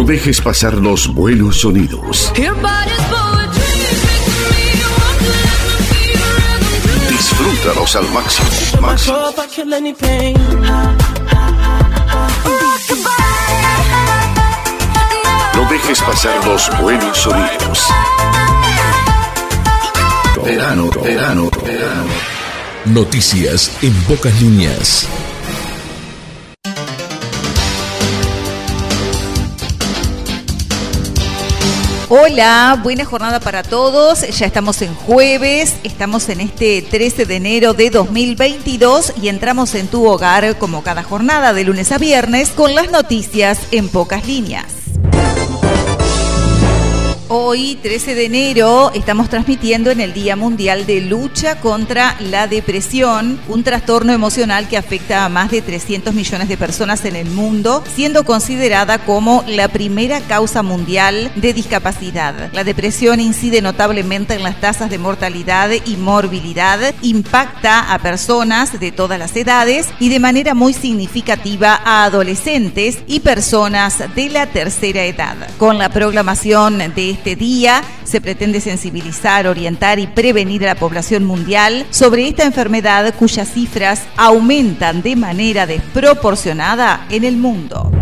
No dejes pasar los buenos sonidos. Disfrútalos al máximo. máximo. No dejes pasar los buenos sonidos. Verano, verano, verano. Noticias en pocas líneas. Hola, buena jornada para todos. Ya estamos en jueves, estamos en este 13 de enero de 2022 y entramos en tu hogar como cada jornada de lunes a viernes con las noticias en pocas líneas. Hoy, 13 de enero, estamos transmitiendo en el Día Mundial de Lucha contra la Depresión, un trastorno emocional que afecta a más de 300 millones de personas en el mundo, siendo considerada como la primera causa mundial de discapacidad. La depresión incide notablemente en las tasas de mortalidad y morbilidad, impacta a personas de todas las edades y de manera muy significativa a adolescentes y personas de la tercera edad. Con la programación de este día se pretende sensibilizar, orientar y prevenir a la población mundial sobre esta enfermedad cuyas cifras aumentan de manera desproporcionada en el mundo.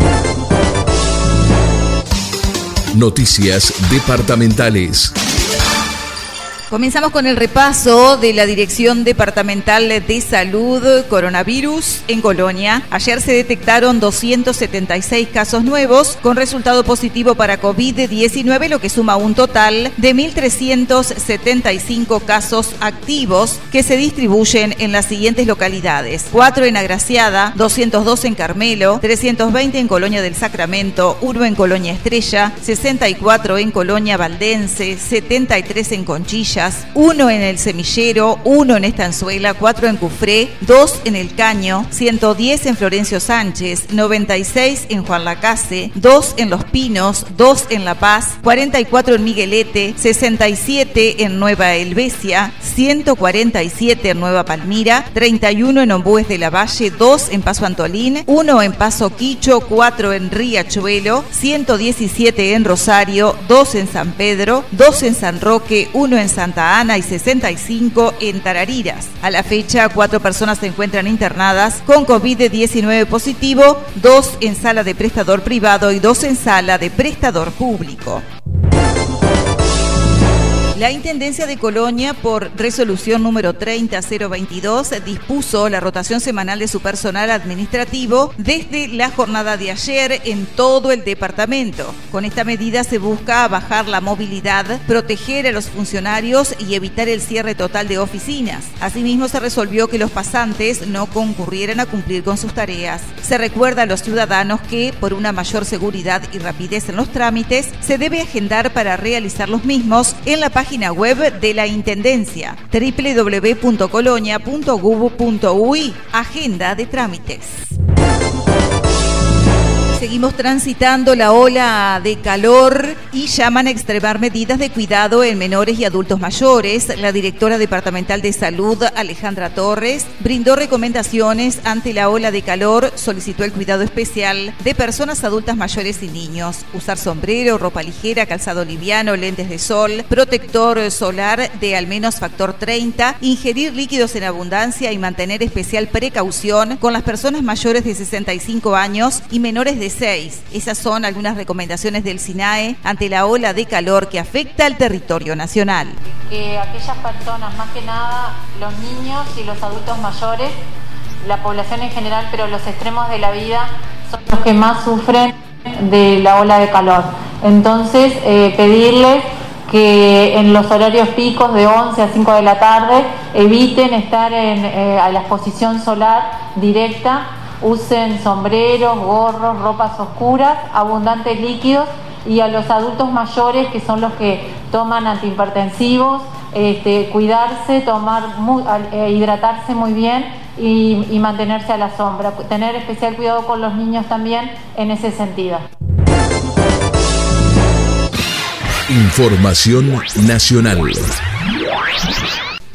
Noticias departamentales. Comenzamos con el repaso de la Dirección Departamental de Salud Coronavirus en Colonia. Ayer se detectaron 276 casos nuevos con resultado positivo para COVID-19, lo que suma un total de 1.375 casos activos que se distribuyen en las siguientes localidades. 4 en Agraciada, 202 en Carmelo, 320 en Colonia del Sacramento, 1 en Colonia Estrella, 64 en Colonia Valdense, 73 en Conchilla, uno en el Semillero, uno en Estanzuela, cuatro en Cufré, dos en El Caño, 110 en Florencio Sánchez, 96 en Juan Lacase, dos en Los Pinos, dos en La Paz, 44 en Miguelete, 67 en Nueva Helvecia, 147 en Nueva Palmira, 31 en Ombúes de la Valle, dos en Paso Antolín, uno en Paso Quicho, cuatro en Riachuelo, 117 en Rosario, dos en San Pedro, dos en San Roque, uno en San Santa Ana y 65 en Tarariras. A la fecha, cuatro personas se encuentran internadas con COVID-19 positivo, dos en sala de prestador privado y dos en sala de prestador público. La Intendencia de Colonia, por resolución número 30022, dispuso la rotación semanal de su personal administrativo desde la jornada de ayer en todo el departamento. Con esta medida se busca bajar la movilidad, proteger a los funcionarios y evitar el cierre total de oficinas. Asimismo, se resolvió que los pasantes no concurrieran a cumplir con sus tareas. Se recuerda a los ciudadanos que, por una mayor seguridad y rapidez en los trámites, se debe agendar para realizar los mismos en la página página web de la Intendencia www.colonia.gov.ui Agenda de trámites. Seguimos transitando la ola de calor y llaman a extremar medidas de cuidado en menores y adultos mayores. La directora departamental de salud, Alejandra Torres, brindó recomendaciones ante la ola de calor, solicitó el cuidado especial de personas adultas mayores y niños, usar sombrero, ropa ligera, calzado liviano, lentes de sol, protector solar de al menos factor 30, ingerir líquidos en abundancia y mantener especial precaución con las personas mayores de 65 años y menores de esas son algunas recomendaciones del SINAE ante la ola de calor que afecta al territorio nacional. Que aquellas personas, más que nada los niños y los adultos mayores, la población en general, pero los extremos de la vida son los que más sufren de la ola de calor. Entonces, eh, pedirles que en los horarios picos de 11 a 5 de la tarde eviten estar en, eh, a la exposición solar directa usen sombreros, gorros, ropas oscuras, abundantes líquidos y a los adultos mayores que son los que toman antihipertensivos, este, cuidarse, tomar eh, hidratarse muy bien y, y mantenerse a la sombra. Tener especial cuidado con los niños también en ese sentido. Información nacional.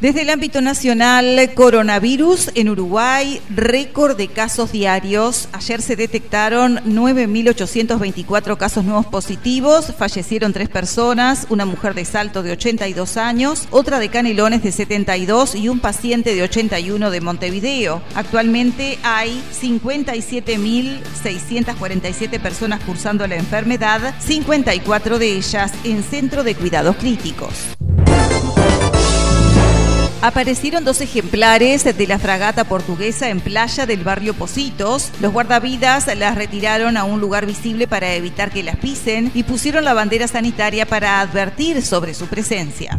Desde el ámbito nacional, coronavirus en Uruguay, récord de casos diarios. Ayer se detectaron 9.824 casos nuevos positivos, fallecieron tres personas, una mujer de Salto de 82 años, otra de Canelones de 72 y un paciente de 81 de Montevideo. Actualmente hay 57.647 personas cursando la enfermedad, 54 de ellas en centro de cuidados críticos. Aparecieron dos ejemplares de la fragata portuguesa en playa del barrio Positos. Los guardavidas las retiraron a un lugar visible para evitar que las pisen y pusieron la bandera sanitaria para advertir sobre su presencia.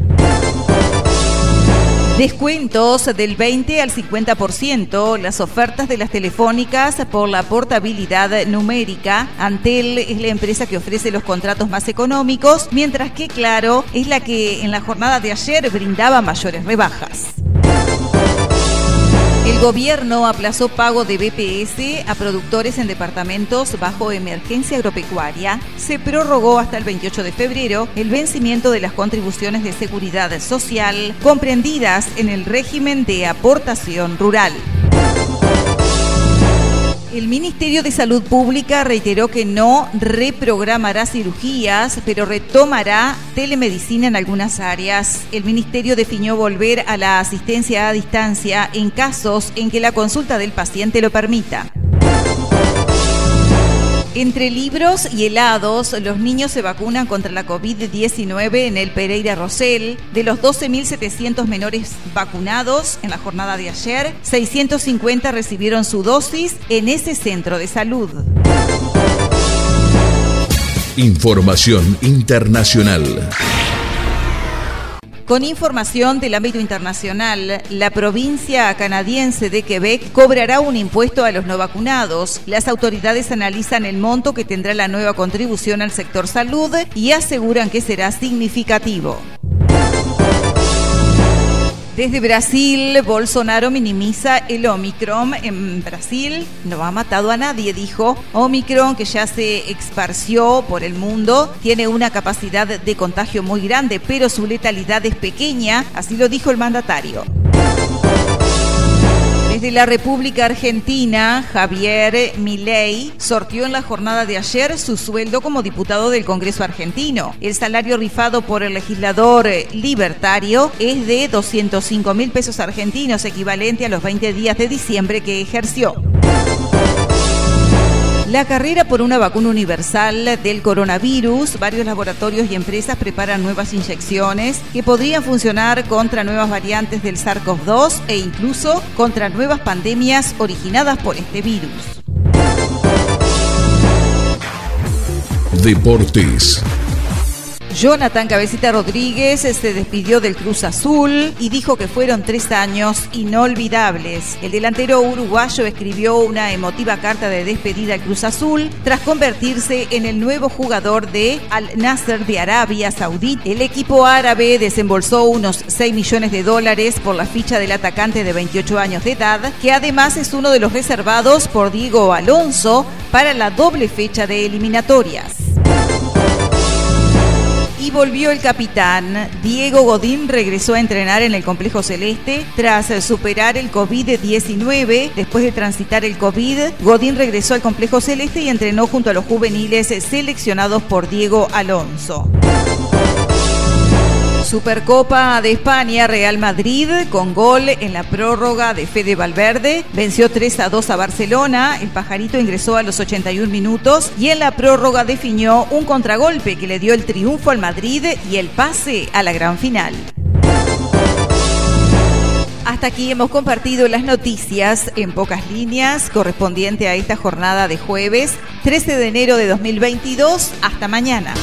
Descuentos del 20 al 50%, las ofertas de las telefónicas por la portabilidad numérica. Antel es la empresa que ofrece los contratos más económicos, mientras que Claro es la que en la jornada de ayer brindaba mayores rebajas. El gobierno aplazó pago de BPS a productores en departamentos bajo emergencia agropecuaria. Se prorrogó hasta el 28 de febrero el vencimiento de las contribuciones de seguridad social comprendidas en el régimen de aportación rural. El Ministerio de Salud Pública reiteró que no reprogramará cirugías, pero retomará telemedicina en algunas áreas. El Ministerio definió volver a la asistencia a distancia en casos en que la consulta del paciente lo permita. Entre libros y helados, los niños se vacunan contra la COVID-19 en el Pereira Rosell. De los 12.700 menores vacunados en la jornada de ayer, 650 recibieron su dosis en ese centro de salud. Información internacional. Con información del ámbito internacional, la provincia canadiense de Quebec cobrará un impuesto a los no vacunados. Las autoridades analizan el monto que tendrá la nueva contribución al sector salud y aseguran que será significativo. Desde Brasil, Bolsonaro minimiza el Omicron. En Brasil no ha matado a nadie, dijo. Omicron, que ya se esparció por el mundo, tiene una capacidad de contagio muy grande, pero su letalidad es pequeña, así lo dijo el mandatario. Desde la República Argentina, Javier Milei sortió en la jornada de ayer su sueldo como diputado del Congreso argentino. El salario rifado por el legislador libertario es de 205 mil pesos argentinos, equivalente a los 20 días de diciembre que ejerció. La carrera por una vacuna universal del coronavirus, varios laboratorios y empresas preparan nuevas inyecciones que podrían funcionar contra nuevas variantes del SARS-CoV-2 e incluso contra nuevas pandemias originadas por este virus. Deportes. Jonathan Cabecita Rodríguez se despidió del Cruz Azul y dijo que fueron tres años inolvidables. El delantero uruguayo escribió una emotiva carta de despedida al Cruz Azul tras convertirse en el nuevo jugador de Al Nasser de Arabia Saudí. El equipo árabe desembolsó unos 6 millones de dólares por la ficha del atacante de 28 años de edad, que además es uno de los reservados por Diego Alonso para la doble fecha de eliminatorias y volvió el capitán. Diego Godín regresó a entrenar en el complejo celeste tras superar el COVID-19. Después de transitar el COVID, Godín regresó al complejo celeste y entrenó junto a los juveniles seleccionados por Diego Alonso. Supercopa de España, Real Madrid, con gol en la prórroga de Fede Valverde, venció 3 a 2 a Barcelona, el pajarito ingresó a los 81 minutos y en la prórroga definió un contragolpe que le dio el triunfo al Madrid y el pase a la gran final. Hasta aquí hemos compartido las noticias en pocas líneas correspondiente a esta jornada de jueves 13 de enero de 2022. Hasta mañana.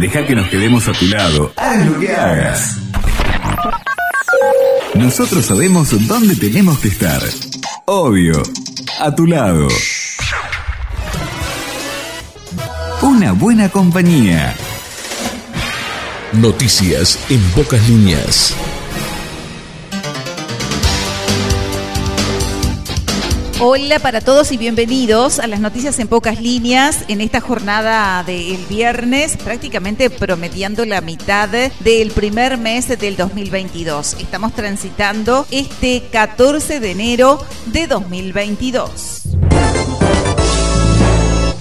Deja que nos quedemos a tu lado. Haz lo que hagas. Nosotros sabemos dónde tenemos que estar. Obvio, a tu lado. Una buena compañía. Noticias en pocas líneas. Hola para todos y bienvenidos a las noticias en pocas líneas en esta jornada del viernes, prácticamente promediando la mitad del primer mes del 2022. Estamos transitando este 14 de enero de 2022.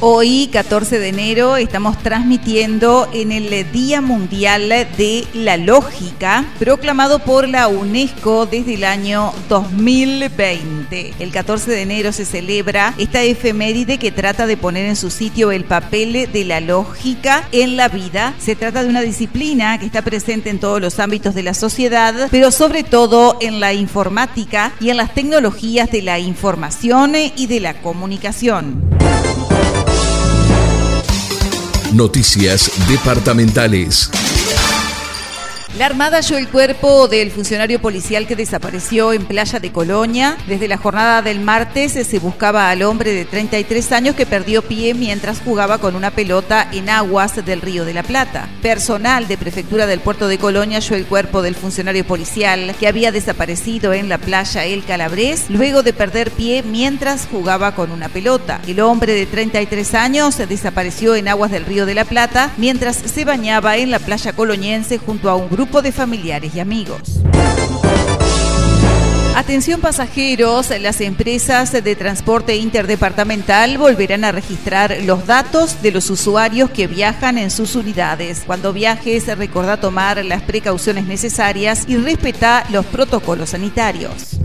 Hoy, 14 de enero, estamos transmitiendo en el Día Mundial de la Lógica, proclamado por la UNESCO desde el año 2020. El 14 de enero se celebra esta efeméride que trata de poner en su sitio el papel de la lógica en la vida. Se trata de una disciplina que está presente en todos los ámbitos de la sociedad, pero sobre todo en la informática y en las tecnologías de la información y de la comunicación. Noticias departamentales. La Armada halló el cuerpo del funcionario policial que desapareció en Playa de Colonia. Desde la jornada del martes se buscaba al hombre de 33 años que perdió pie mientras jugaba con una pelota en aguas del Río de la Plata. Personal de Prefectura del Puerto de Colonia halló el cuerpo del funcionario policial que había desaparecido en la playa El Calabrés luego de perder pie mientras jugaba con una pelota. El hombre de 33 años desapareció en aguas del Río de la Plata mientras se bañaba en la playa coloniense junto a un grupo de familiares y amigos. Atención pasajeros, las empresas de transporte interdepartamental volverán a registrar los datos de los usuarios que viajan en sus unidades. Cuando viajes, recordá tomar las precauciones necesarias y respeta los protocolos sanitarios.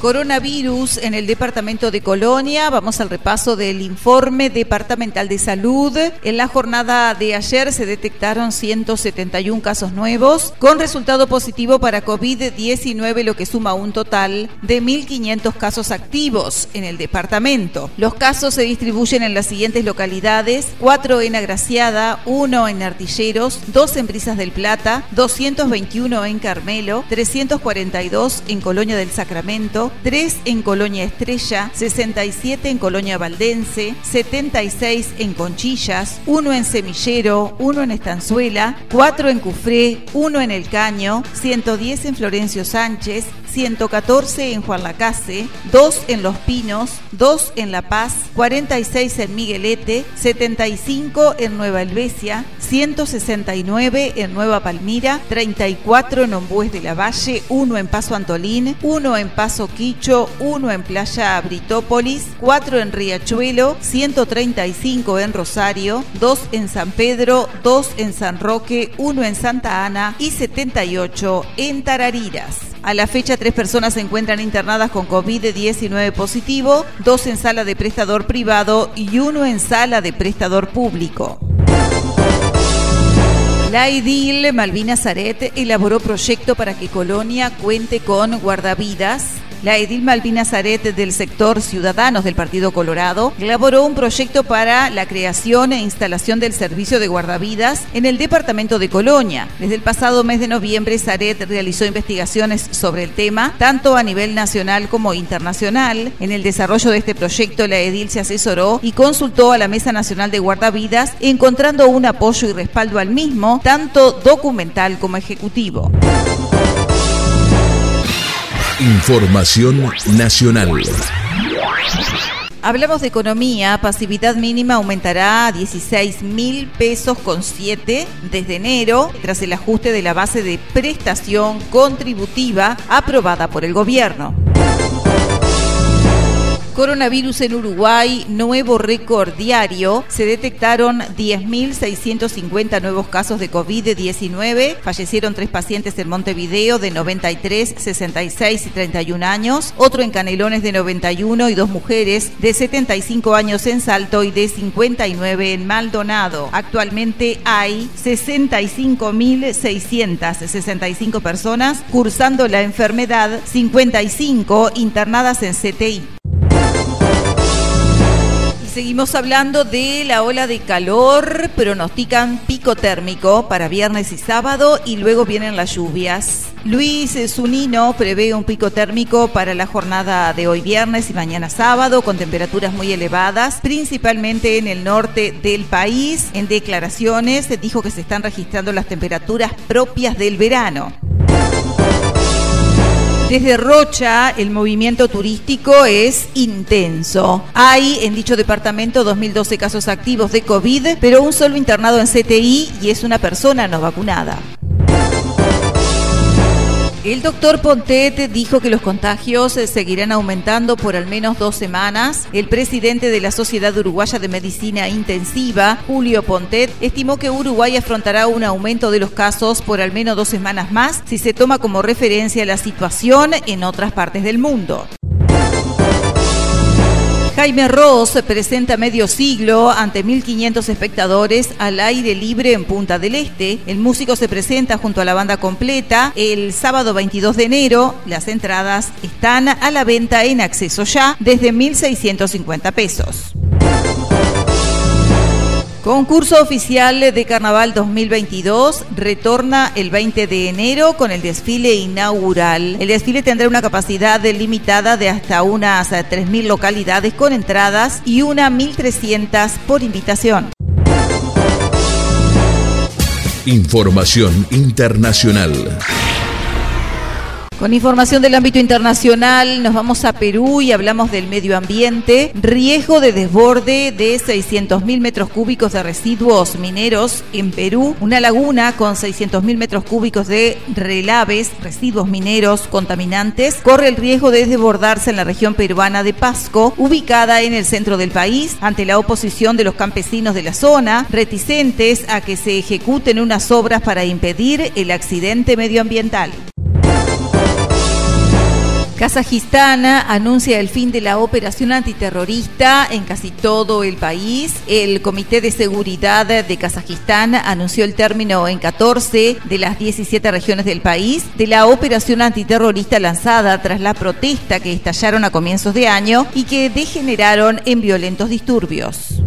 Coronavirus en el departamento de Colonia. Vamos al repaso del informe departamental de salud. En la jornada de ayer se detectaron 171 casos nuevos con resultado positivo para COVID-19, lo que suma un total de 1.500 casos activos en el departamento. Los casos se distribuyen en las siguientes localidades: 4 en Agraciada, 1 en Artilleros, 2 en Brisas del Plata, 221 en Carmelo, 342 en Colonia del Sacramento, 3 en Colonia Estrella, 67 en Colonia Valdense, 76 en Conchillas, 1 en Semillero, 1 en Estanzuela, 4 en Cufré, 1 en El Caño, 110 en Florencio Sánchez, 114 en Juan Lacase, 2 en Los Pinos, 2 en La Paz, 46 en Miguelete, 75 en Nueva Helvecia, 169 en Nueva Palmira, 34 en Ombues de la Valle, 1 en Paso Antolín, 1 en Paso Quicho, 1 en Playa Britópolis, 4 en Riachuelo, 135 en Rosario, 2 en San Pedro, 2 en San Roque, 1 en Santa Ana y 78 en Tarariras. A la fecha, tres personas se encuentran internadas con COVID-19 positivo, dos en sala de prestador privado y uno en sala de prestador público. La edil Malvina Zaret elaboró proyecto para que Colonia cuente con guardavidas la edil Malvina Zaret del sector Ciudadanos del Partido Colorado elaboró un proyecto para la creación e instalación del servicio de guardavidas en el departamento de Colonia. Desde el pasado mes de noviembre, Zaret realizó investigaciones sobre el tema, tanto a nivel nacional como internacional. En el desarrollo de este proyecto, la edil se asesoró y consultó a la Mesa Nacional de Guardavidas, encontrando un apoyo y respaldo al mismo, tanto documental como ejecutivo. Información nacional. Hablamos de economía, pasividad mínima aumentará a 16 mil pesos con 7 desde enero tras el ajuste de la base de prestación contributiva aprobada por el gobierno. Coronavirus en Uruguay, nuevo récord diario. Se detectaron 10.650 nuevos casos de COVID-19. Fallecieron tres pacientes en Montevideo de 93, 66 y 31 años. Otro en Canelones de 91 y dos mujeres de 75 años en Salto y de 59 en Maldonado. Actualmente hay 65.665 personas cursando la enfermedad, 55 internadas en CTI. Seguimos hablando de la ola de calor, pronostican pico térmico para viernes y sábado y luego vienen las lluvias. Luis Zunino prevé un pico térmico para la jornada de hoy viernes y mañana sábado con temperaturas muy elevadas, principalmente en el norte del país. En declaraciones dijo que se están registrando las temperaturas propias del verano. Desde Rocha, el movimiento turístico es intenso. Hay en dicho departamento 2.012 casos activos de COVID, pero un solo internado en CTI y es una persona no vacunada. El doctor Pontet dijo que los contagios eh, seguirán aumentando por al menos dos semanas. El presidente de la Sociedad Uruguaya de Medicina Intensiva, Julio Pontet, estimó que Uruguay afrontará un aumento de los casos por al menos dos semanas más si se toma como referencia la situación en otras partes del mundo. Jaime Ross presenta medio siglo ante 1.500 espectadores al aire libre en Punta del Este. El músico se presenta junto a la banda completa el sábado 22 de enero. Las entradas están a la venta en acceso ya desde 1.650 pesos. Concurso oficial de Carnaval 2022 retorna el 20 de enero con el desfile inaugural. El desfile tendrá una capacidad limitada de hasta unas 3.000 localidades con entradas y una 1.300 por invitación. Información internacional. Con información del ámbito internacional, nos vamos a Perú y hablamos del medio ambiente. Riesgo de desborde de 600.000 metros cúbicos de residuos mineros en Perú. Una laguna con 600.000 metros cúbicos de relaves, residuos mineros contaminantes, corre el riesgo de desbordarse en la región peruana de Pasco, ubicada en el centro del país, ante la oposición de los campesinos de la zona, reticentes a que se ejecuten unas obras para impedir el accidente medioambiental. Kazajistán anuncia el fin de la operación antiterrorista en casi todo el país. El Comité de Seguridad de Kazajistán anunció el término en 14 de las 17 regiones del país de la operación antiterrorista lanzada tras la protesta que estallaron a comienzos de año y que degeneraron en violentos disturbios.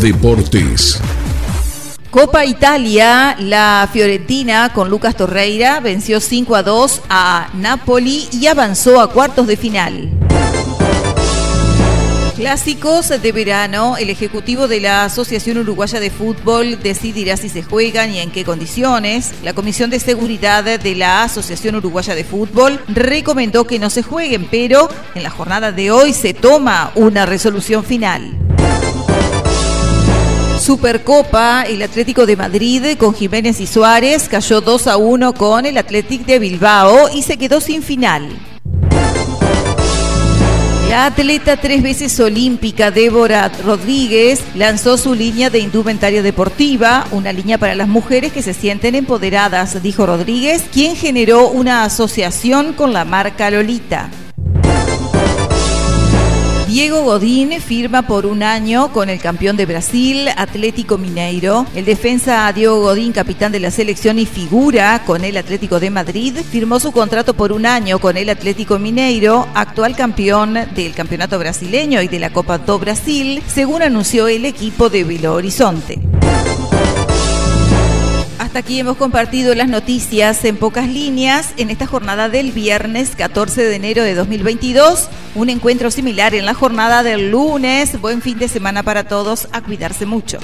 Deportes. Copa Italia, la Fiorentina con Lucas Torreira venció 5 a 2 a Napoli y avanzó a cuartos de final. Clásicos de verano, el Ejecutivo de la Asociación Uruguaya de Fútbol decidirá si se juegan y en qué condiciones. La Comisión de Seguridad de la Asociación Uruguaya de Fútbol recomendó que no se jueguen, pero en la jornada de hoy se toma una resolución final. Supercopa, el Atlético de Madrid con Jiménez y Suárez cayó 2 a 1 con el Atlético de Bilbao y se quedó sin final. La atleta tres veces olímpica Débora Rodríguez lanzó su línea de indumentaria deportiva, una línea para las mujeres que se sienten empoderadas, dijo Rodríguez, quien generó una asociación con la marca Lolita. Diego Godín firma por un año con el campeón de Brasil, Atlético Mineiro. El defensa Diego Godín, capitán de la selección y figura con el Atlético de Madrid, firmó su contrato por un año con el Atlético Mineiro, actual campeón del campeonato brasileño y de la Copa do Brasil, según anunció el equipo de Belo Horizonte. Hasta aquí hemos compartido las noticias en pocas líneas en esta jornada del viernes 14 de enero de 2022. Un encuentro similar en la jornada del lunes. Buen fin de semana para todos. A cuidarse mucho.